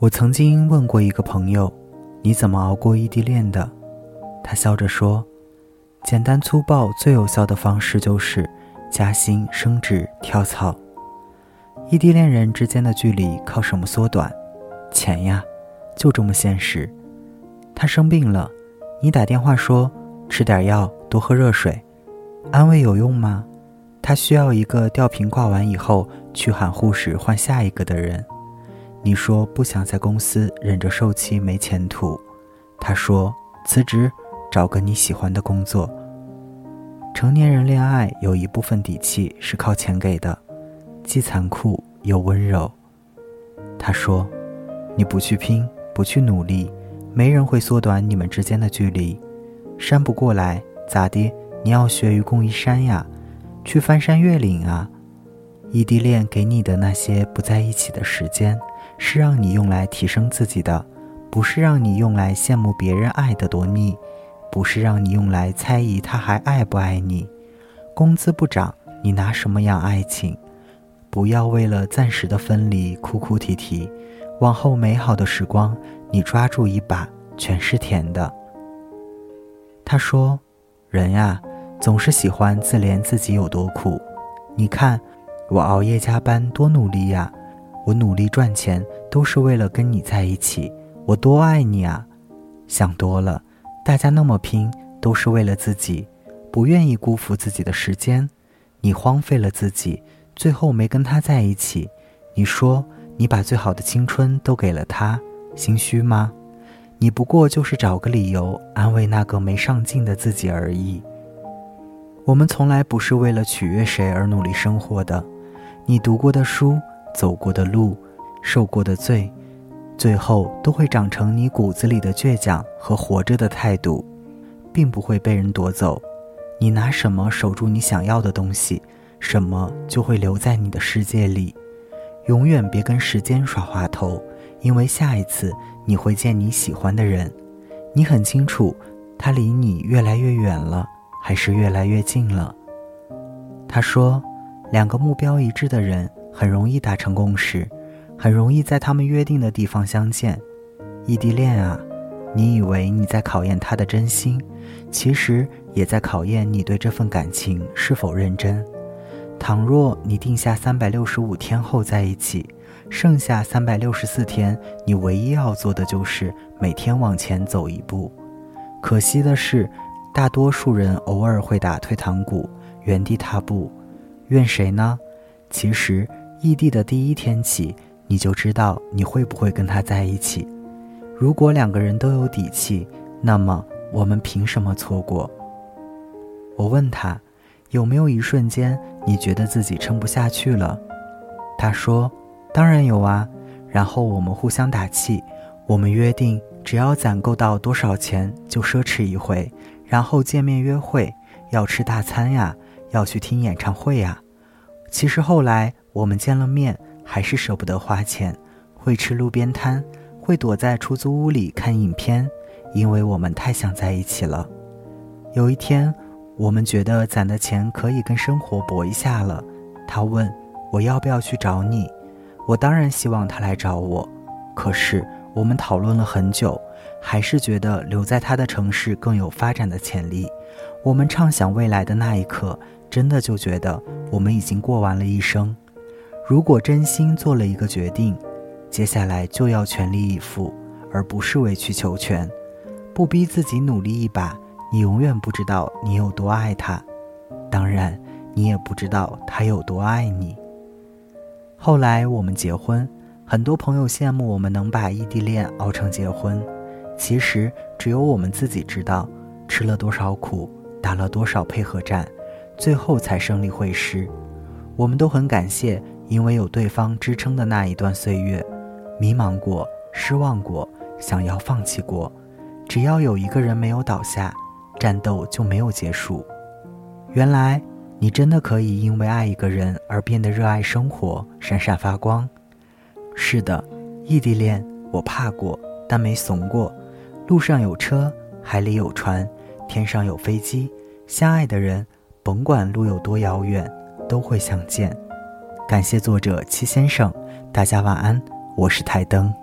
我曾经问过一个朋友：“你怎么熬过异地恋的？”他笑着说：“简单粗暴，最有效的方式就是加薪、升职、跳槽。异地恋人之间的距离靠什么缩短？钱呀，就这么现实。他生病了，你打电话说吃点药，多喝热水，安慰有用吗？他需要一个吊瓶挂完以后去喊护士换下一个的人。”你说不想在公司忍着受气没前途，他说辞职，找个你喜欢的工作。成年人恋爱有一部分底气是靠钱给的，既残酷又温柔。他说，你不去拼，不去努力，没人会缩短你们之间的距离。山不过来，咋的？你要学愚公移山呀，去翻山越岭啊。异地恋给你的那些不在一起的时间。是让你用来提升自己的，不是让你用来羡慕别人爱的多腻，不是让你用来猜疑他还爱不爱你。工资不涨，你拿什么养爱情？不要为了暂时的分离哭哭啼啼，往后美好的时光，你抓住一把，全是甜的。他说：“人呀，总是喜欢自怜自己有多苦。你看，我熬夜加班多努力呀。”我努力赚钱都是为了跟你在一起，我多爱你啊！想多了，大家那么拼都是为了自己，不愿意辜负自己的时间。你荒废了自己，最后没跟他在一起，你说你把最好的青春都给了他，心虚吗？你不过就是找个理由安慰那个没上进的自己而已。我们从来不是为了取悦谁而努力生活的，你读过的书。走过的路，受过的罪，最后都会长成你骨子里的倔强和活着的态度，并不会被人夺走。你拿什么守住你想要的东西，什么就会留在你的世界里。永远别跟时间耍滑头，因为下一次你会见你喜欢的人。你很清楚，他离你越来越远了，还是越来越近了。他说，两个目标一致的人。很容易达成共识，很容易在他们约定的地方相见。异地恋啊，你以为你在考验他的真心，其实也在考验你对这份感情是否认真。倘若你定下三百六十五天后在一起，剩下三百六十四天，你唯一要做的就是每天往前走一步。可惜的是，大多数人偶尔会打退堂鼓，原地踏步。怨谁呢？其实。异地的第一天起，你就知道你会不会跟他在一起。如果两个人都有底气，那么我们凭什么错过？我问他，有没有一瞬间你觉得自己撑不下去了？他说，当然有啊。然后我们互相打气，我们约定，只要攒够到多少钱就奢侈一回，然后见面约会，要吃大餐呀，要去听演唱会呀。其实后来。我们见了面，还是舍不得花钱，会吃路边摊，会躲在出租屋里看影片，因为我们太想在一起了。有一天，我们觉得攒的钱可以跟生活搏一下了。他问我要不要去找你，我当然希望他来找我。可是我们讨论了很久，还是觉得留在他的城市更有发展的潜力。我们畅想未来的那一刻，真的就觉得我们已经过完了一生。如果真心做了一个决定，接下来就要全力以赴，而不是委曲求全，不逼自己努力一把。你永远不知道你有多爱他，当然，你也不知道他有多爱你。后来我们结婚，很多朋友羡慕我们能把异地恋熬成结婚，其实只有我们自己知道，吃了多少苦，打了多少配合战，最后才胜利会师。我们都很感谢。因为有对方支撑的那一段岁月，迷茫过，失望过，想要放弃过，只要有一个人没有倒下，战斗就没有结束。原来你真的可以因为爱一个人而变得热爱生活，闪闪发光。是的，异地恋我怕过，但没怂过。路上有车，海里有船，天上有飞机，相爱的人，甭管路有多遥远，都会相见。感谢作者七先生，大家晚安，我是台灯。